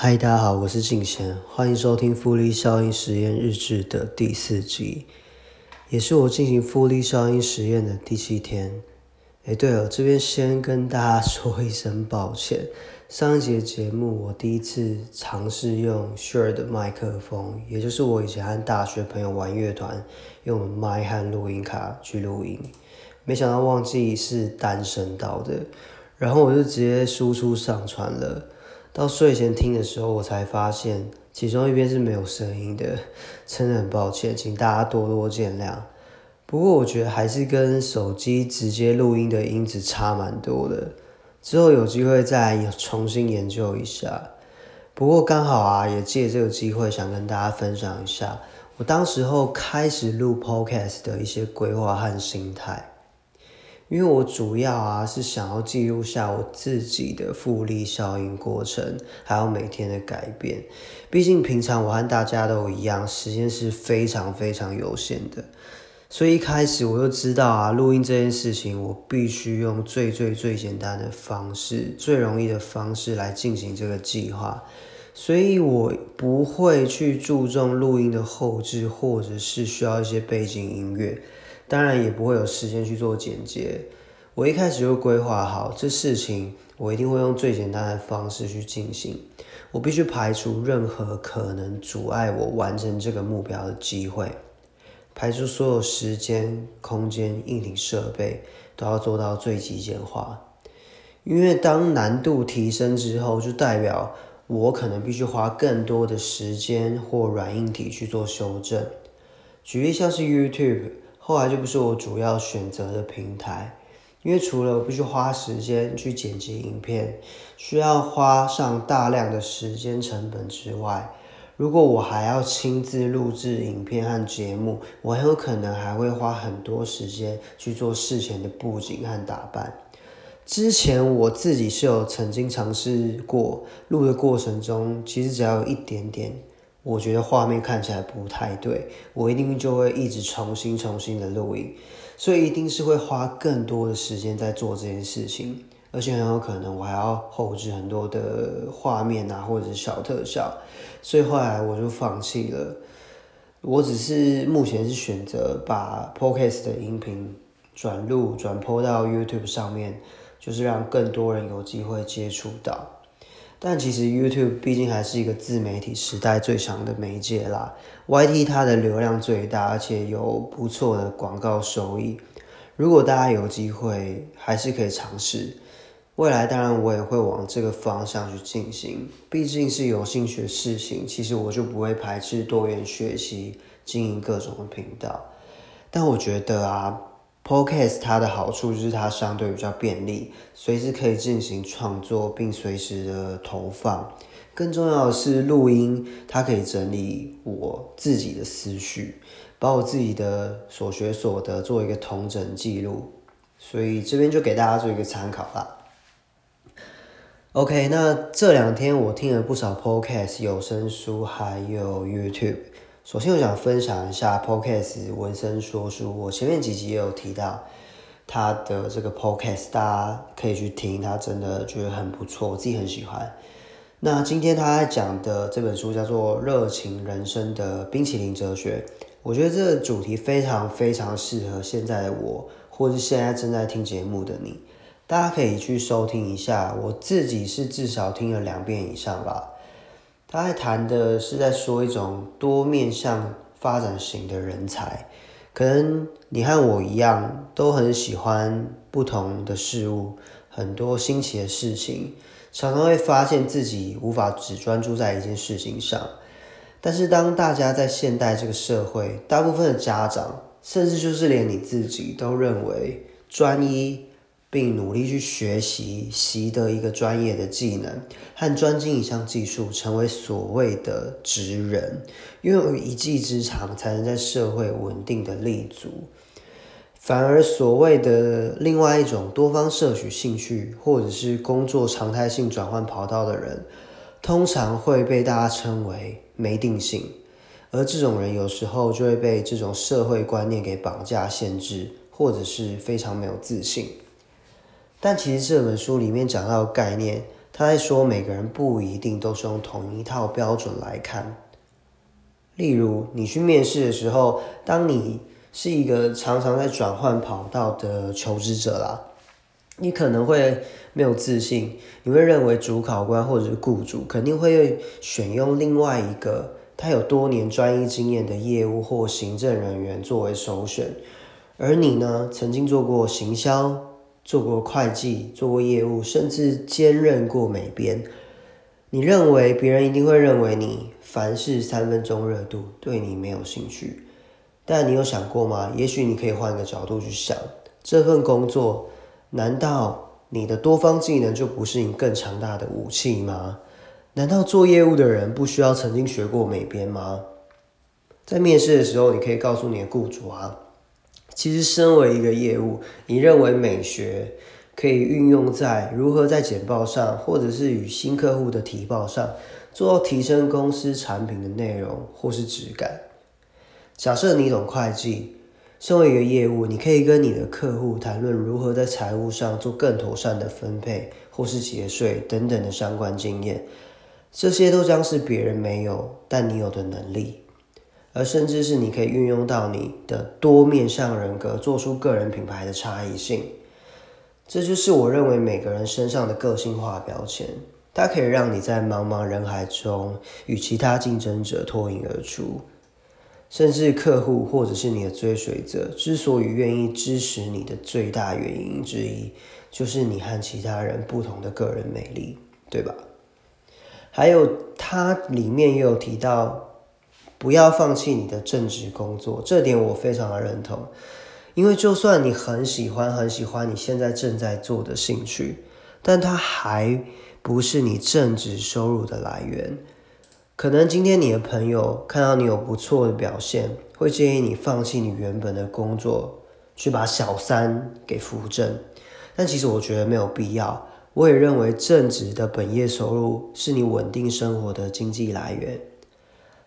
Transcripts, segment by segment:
嗨，大家好，我是静贤，欢迎收听复利效应实验日志的第四集，也是我进行复利效应实验的第七天。哎，对了，这边先跟大家说一声抱歉，上一节节目我第一次尝试用 Shure 的麦克风，也就是我以前和大学朋友玩乐团用的麦和录音卡去录音，没想到忘记是单声道的，然后我就直接输出上传了。到睡前听的时候，我才发现其中一边是没有声音的，真的很抱歉，请大家多多见谅。不过我觉得还是跟手机直接录音的音质差蛮多的，之后有机会再重新研究一下。不过刚好啊，也借这个机会想跟大家分享一下我当时候开始录 Podcast 的一些规划和心态。因为我主要啊是想要记录下我自己的复利效应过程，还有每天的改变。毕竟平常我和大家都一样，时间是非常非常有限的，所以一开始我就知道啊，录音这件事情我必须用最最最简单的方式、最容易的方式来进行这个计划，所以我不会去注重录音的后置，或者是需要一些背景音乐。当然也不会有时间去做剪接。我一开始就规划好这事情，我一定会用最简单的方式去进行。我必须排除任何可能阻碍我完成这个目标的机会，排除所有时间、空间、硬体设备都要做到最极简化。因为当难度提升之后，就代表我可能必须花更多的时间或软硬体去做修正。举例像是 YouTube。后来就不是我主要选择的平台，因为除了我必须花时间去剪辑影片，需要花上大量的时间成本之外，如果我还要亲自录制影片和节目，我很有可能还会花很多时间去做事前的布景和打扮。之前我自己是有曾经尝试过，录的过程中，其实只要有一点点。我觉得画面看起来不太对，我一定就会一直重新、重新的录影，所以一定是会花更多的时间在做这件事情，而且很有可能我还要后置很多的画面啊，或者是小特效，所以后来我就放弃了。我只是目前是选择把 Podcast 的音频转录、转播到 YouTube 上面，就是让更多人有机会接触到。但其实 YouTube 毕竟还是一个自媒体时代最强的媒介啦，YT 它的流量最大，而且有不错的广告收益。如果大家有机会，还是可以尝试。未来当然我也会往这个方向去进行，毕竟是有兴趣的事情，其实我就不会排斥多元学习，经营各种的频道。但我觉得啊。Podcast 它的好处就是它相对比较便利，随时可以进行创作，并随时的投放。更重要的是，录音它可以整理我自己的思绪，把我自己的所学所得做一个同整记录。所以这边就给大家做一个参考吧。OK，那这两天我听了不少 Podcast 有声书，还有 YouTube。首先，我想分享一下 Podcast 文森说书。我前面几集也有提到他的这个 Podcast，大家可以去听，他真的觉得很不错，我自己很喜欢。那今天他在讲的这本书叫做《热情人生的冰淇淋哲学》，我觉得这个主题非常非常适合现在的我，或是现在正在听节目的你，大家可以去收听一下。我自己是至少听了两遍以上吧。他还谈的是在说一种多面向发展型的人才，可能你和我一样都很喜欢不同的事物，很多新奇的事情，常常会发现自己无法只专注在一件事情上。但是当大家在现代这个社会，大部分的家长，甚至就是连你自己都认为专一。并努力去学习习得一个专业的技能和专精一项技术，成为所谓的职人，拥有一技之长，才能在社会稳定的立足。反而所谓的另外一种多方摄取兴趣，或者是工作常态性转换跑道的人，通常会被大家称为没定性，而这种人有时候就会被这种社会观念给绑架限制，或者是非常没有自信。但其实这本书里面讲到的概念，他在说每个人不一定都是用同一套标准来看。例如，你去面试的时候，当你是一个常常在转换跑道的求职者啦，你可能会没有自信，你会认为主考官或者是雇主肯定会选用另外一个他有多年专业经验的业务或行政人员作为首选，而你呢，曾经做过行销，做过会计，做过业务，甚至兼任过美编。你认为别人一定会认为你凡事三分钟热度，对你没有兴趣。但你有想过吗？也许你可以换个角度去想，这份工作，难道你的多方技能就不是你更强大的武器吗？难道做业务的人不需要曾经学过美编吗？在面试的时候，你可以告诉你的雇主啊，其实身为一个业务，你认为美学。可以运用在如何在简报上，或者是与新客户的提报上，做到提升公司产品的内容或是质感。假设你懂会计，身为一个业务，你可以跟你的客户谈论如何在财务上做更妥善的分配，或是节税等等的相关经验。这些都将是别人没有但你有的能力，而甚至是你可以运用到你的多面向人格，做出个人品牌的差异性。这就是我认为每个人身上的个性化标签，它可以让你在茫茫人海中与其他竞争者脱颖而出，甚至客户或者是你的追随者之所以愿意支持你的最大原因之一，就是你和其他人不同的个人魅力，对吧？还有，它里面也有提到，不要放弃你的正职工作，这点我非常的认同。因为就算你很喜欢很喜欢你现在正在做的兴趣，但它还不是你正职收入的来源。可能今天你的朋友看到你有不错的表现，会建议你放弃你原本的工作，去把小三给扶正。但其实我觉得没有必要。我也认为正职的本业收入是你稳定生活的经济来源。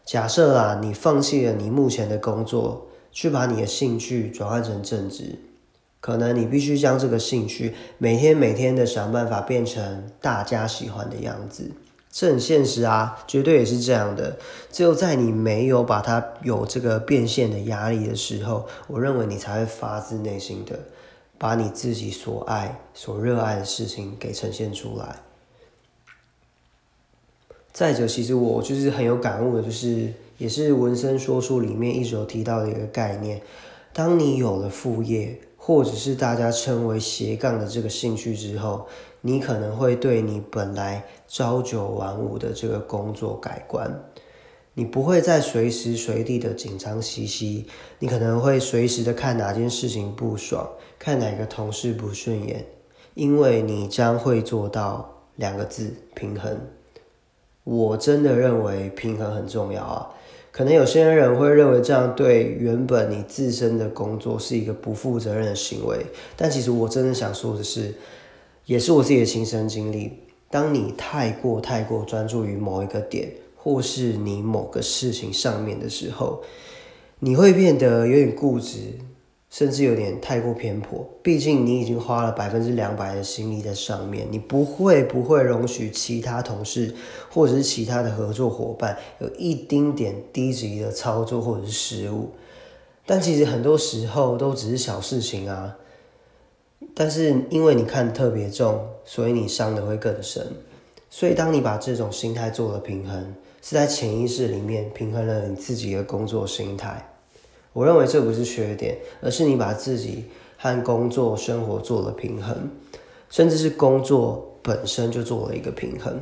假设啊，你放弃了你目前的工作。去把你的兴趣转换成正职，可能你必须将这个兴趣每天每天的想办法变成大家喜欢的样子，这很现实啊，绝对也是这样的。只有在你没有把它有这个变现的压力的时候，我认为你才会发自内心的把你自己所爱、所热爱的事情给呈现出来。再者，其实我就是很有感悟的，就是。也是文森说书里面一直有提到的一个概念。当你有了副业，或者是大家称为斜杠的这个兴趣之后，你可能会对你本来朝九晚五的这个工作改观。你不会再随时随地的紧张兮兮，你可能会随时的看哪件事情不爽，看哪个同事不顺眼，因为你将会做到两个字：平衡。我真的认为平衡很重要啊。可能有些人会认为这样对原本你自身的工作是一个不负责任的行为，但其实我真的想说的是，也是我自己的亲身经历。当你太过太过专注于某一个点，或是你某个事情上面的时候，你会变得有点固执。甚至有点太过偏颇，毕竟你已经花了百分之两百的心力在上面，你不会不会容许其他同事或者是其他的合作伙伴有一丁点低级的操作或者是失误。但其实很多时候都只是小事情啊，但是因为你看特别重，所以你伤的会更深。所以当你把这种心态做了平衡，是在潜意识里面平衡了你自己的工作心态。我认为这不是缺点，而是你把自己和工作生活做了平衡，甚至是工作本身就做了一个平衡，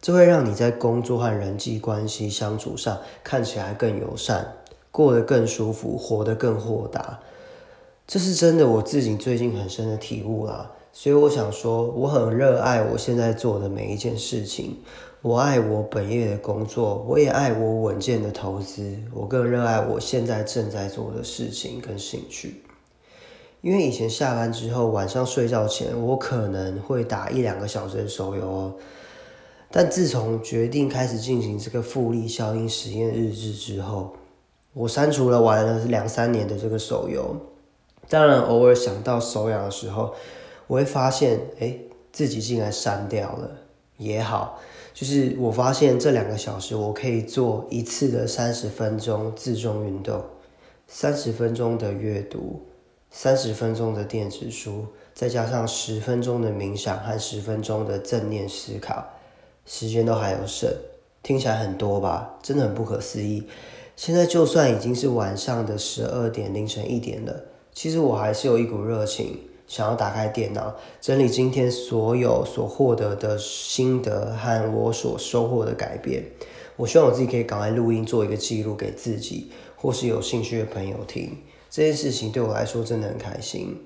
这会让你在工作和人际关系相处上看起来更友善，过得更舒服，活得更豁达。这是真的，我自己最近很深的体悟啦。所以我想说，我很热爱我现在做的每一件事情。我爱我本业的工作，我也爱我稳健的投资，我更热爱我现在正在做的事情跟兴趣。因为以前下班之后，晚上睡觉前，我可能会打一两个小时的手游哦。但自从决定开始进行这个复利效应实验日志之后，我删除了玩了两三年的这个手游。当然，偶尔想到手痒的时候，我会发现，哎，自己竟然删掉了。也好，就是我发现这两个小时我可以做一次的三十分钟自重运动，三十分钟的阅读，三十分钟的电子书，再加上十分钟的冥想和十分钟的正念思考，时间都还有剩。听起来很多吧？真的很不可思议。现在就算已经是晚上的十二点凌晨一点了，其实我还是有一股热情，想要打开电脑整理今天所有所获得的心得和我所收获的改变。我希望我自己可以赶快录音做一个记录给自己，或是有兴趣的朋友听。这件事情对我来说真的很开心。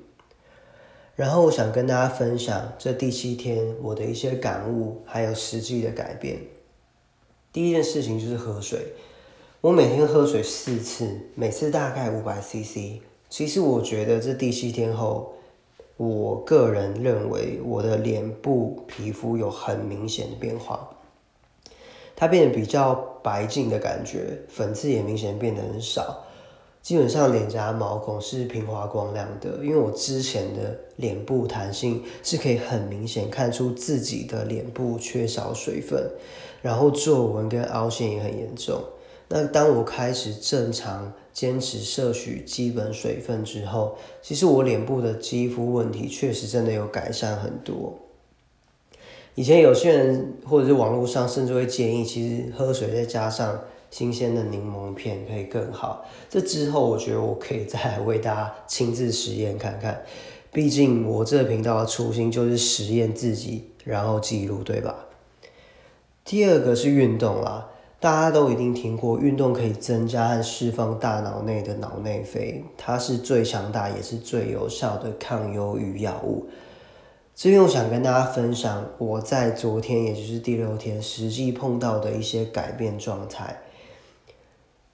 然后我想跟大家分享这第七天我的一些感悟，还有实际的改变。第一件事情就是喝水。我每天喝水四次，每次大概五百 CC。其实我觉得这第七天后，我个人认为我的脸部皮肤有很明显的变化，它变得比较白净的感觉，粉刺也明显变得很少。基本上脸颊毛孔是平滑光亮的，因为我之前的脸部弹性是可以很明显看出自己的脸部缺少水分，然后皱纹跟凹陷也很严重。那当我开始正常坚持摄取基本水分之后，其实我脸部的肌肤问题确实真的有改善很多。以前有些人或者是网络上甚至会建议，其实喝水再加上新鲜的柠檬片可以更好。这之后我觉得我可以再为大家亲自实验看看，毕竟我这个频道的初心就是实验自己，然后记录，对吧？第二个是运动啦。大家都一定听过，运动可以增加和释放大脑内的脑内啡，它是最强大也是最有效的抗忧郁药物。这边我想跟大家分享我在昨天，也就是第六天实际碰到的一些改变状态。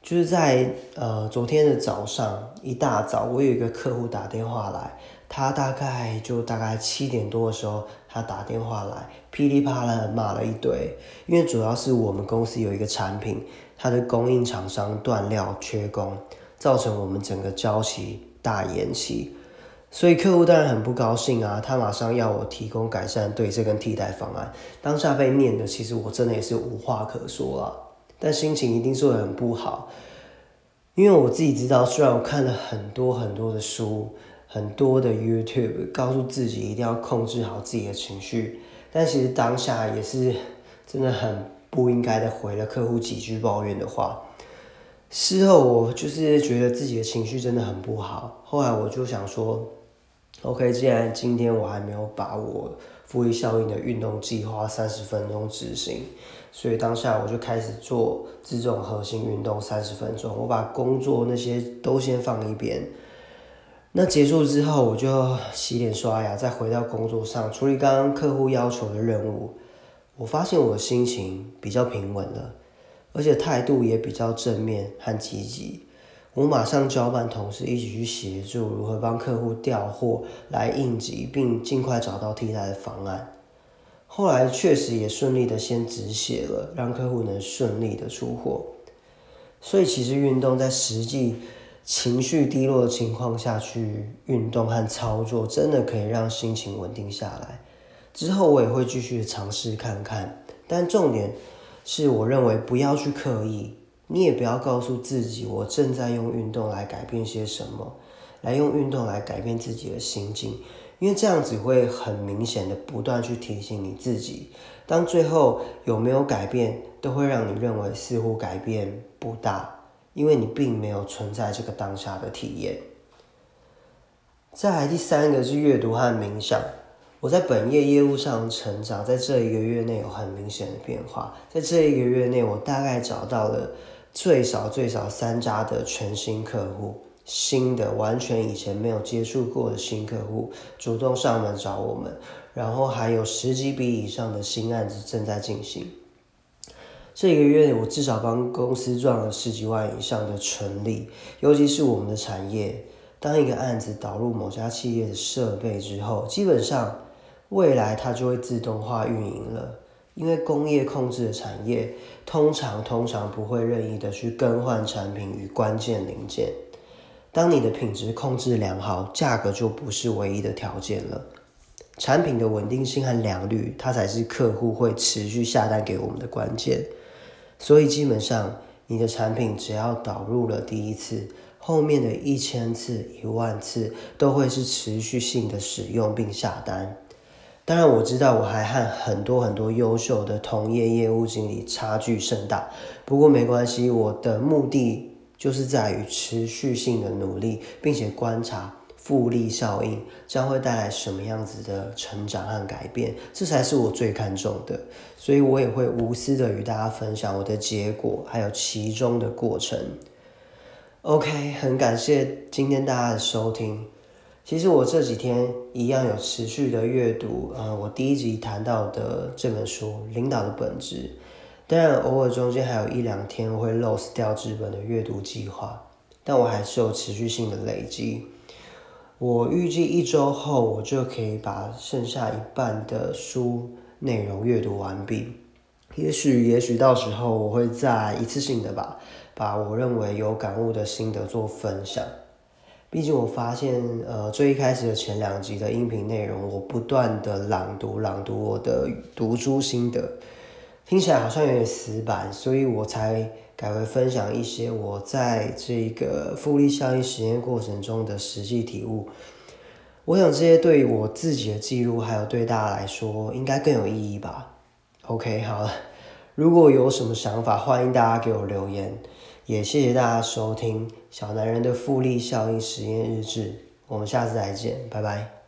就是在呃昨天的早上一大早，我有一个客户打电话来。他大概就大概七点多的时候，他打电话来，噼里啪啦骂了一堆。因为主要是我们公司有一个产品，它的供应厂商断料缺工，造成我们整个交期大延期。所以客户当然很不高兴啊，他马上要我提供改善对策跟替代方案。当下被念的，其实我真的也是无话可说啊，但心情一定是会很不好，因为我自己知道，虽然我看了很多很多的书。很多的 YouTube 告诉自己一定要控制好自己的情绪，但其实当下也是真的很不应该的回了客户几句抱怨的话。事后我就是觉得自己的情绪真的很不好，后来我就想说，OK，既然今天我还没有把我复利效应的运动计划三十分钟执行，所以当下我就开始做这种核心运动三十分钟，我把工作那些都先放一边。那结束之后，我就洗脸刷牙，再回到工作上处理刚刚客户要求的任务。我发现我的心情比较平稳了，而且态度也比较正面和积极。我马上交办同事一起去协助如何帮客户调货来应急，并尽快找到替代的方案。后来确实也顺利的先止血了，让客户能顺利的出货。所以其实运动在实际。情绪低落的情况下去运动和操作，真的可以让心情稳定下来。之后我也会继续尝试看看，但重点是我认为不要去刻意，你也不要告诉自己我正在用运动来改变些什么，来用运动来改变自己的心境，因为这样子会很明显的不断去提醒你自己，当最后有没有改变，都会让你认为似乎改变不大。因为你并没有存在这个当下的体验。再来第三个是阅读和冥想。我在本业业务上成长，在这一个月内有很明显的变化。在这一个月内，我大概找到了最少最少三家的全新客户，新的完全以前没有接触过的新客户主动上门找我们，然后还有十几笔以上的新案子正在进行。这个月，我至少帮公司赚了十几万以上的纯利。尤其是我们的产业，当一个案子导入某家企业的设备之后，基本上未来它就会自动化运营了。因为工业控制的产业，通常通常不会任意的去更换产品与关键零件。当你的品质控制良好，价格就不是唯一的条件了。产品的稳定性和良率，它才是客户会持续下单给我们的关键。所以基本上，你的产品只要导入了第一次，后面的一千次、一万次都会是持续性的使用并下单。当然，我知道我还和很多很多优秀的同业业务经理差距甚大，不过没关系，我的目的就是在于持续性的努力，并且观察复利效应将会带来什么样子的成长和改变，这才是我最看重的。所以我也会无私的与大家分享我的结果，还有其中的过程。OK，很感谢今天大家的收听。其实我这几天一样有持续的阅读，呃，我第一集谈到的这本书《领导的本质》。当然，偶尔中间还有一两天会 lose 掉这本的阅读计划，但我还是有持续性的累积。我预计一周后，我就可以把剩下一半的书内容阅读完毕。也许，也许到时候我会再一次性的吧，把我认为有感悟的心得做分享。毕竟我发现，呃，最一开始的前两集的音频内容，我不断的朗读朗读我的读书心得，听起来好像有点死板，所以我才改为分享一些我在这个复利效应实验过程中的实际体悟。我想这些对于我自己的记录，还有对大家来说，应该更有意义吧。OK，好了，如果有什么想法，欢迎大家给我留言。也谢谢大家收听《小男人的复利效应实验日志》，我们下次再见，拜拜。